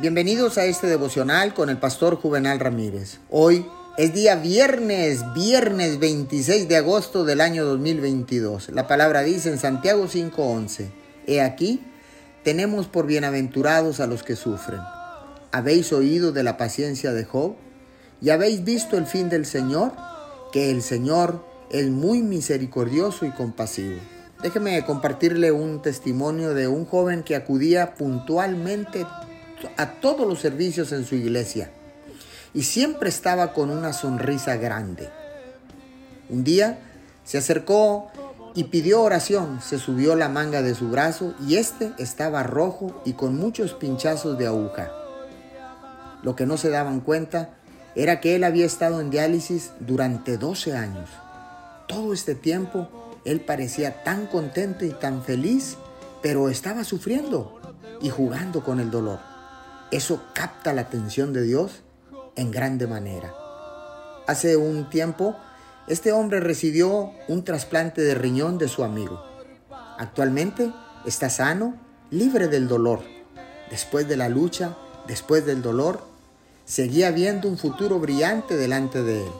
Bienvenidos a este devocional con el pastor Juvenal Ramírez. Hoy es día viernes, viernes 26 de agosto del año 2022. La palabra dice en Santiago 5:11, He aquí, tenemos por bienaventurados a los que sufren. ¿Habéis oído de la paciencia de Job? ¿Y habéis visto el fin del Señor? Que el Señor es muy misericordioso y compasivo. Déjeme compartirle un testimonio de un joven que acudía puntualmente a todos los servicios en su iglesia y siempre estaba con una sonrisa grande. Un día se acercó y pidió oración, se subió la manga de su brazo y este estaba rojo y con muchos pinchazos de aguja. Lo que no se daban cuenta era que él había estado en diálisis durante 12 años. Todo este tiempo él parecía tan contento y tan feliz, pero estaba sufriendo y jugando con el dolor. Eso capta la atención de Dios en grande manera. Hace un tiempo, este hombre recibió un trasplante de riñón de su amigo. Actualmente está sano, libre del dolor. Después de la lucha, después del dolor, seguía viendo un futuro brillante delante de él.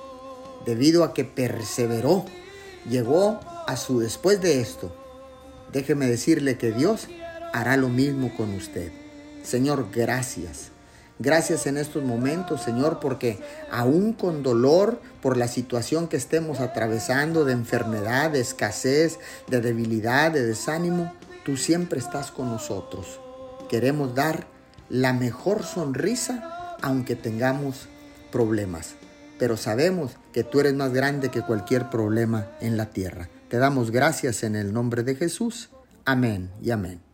Debido a que perseveró, llegó a su después de esto. Déjeme decirle que Dios hará lo mismo con usted. Señor, gracias. Gracias en estos momentos, Señor, porque aún con dolor por la situación que estemos atravesando de enfermedad, de escasez, de debilidad, de desánimo, tú siempre estás con nosotros. Queremos dar la mejor sonrisa aunque tengamos problemas, pero sabemos que tú eres más grande que cualquier problema en la tierra. Te damos gracias en el nombre de Jesús. Amén y amén.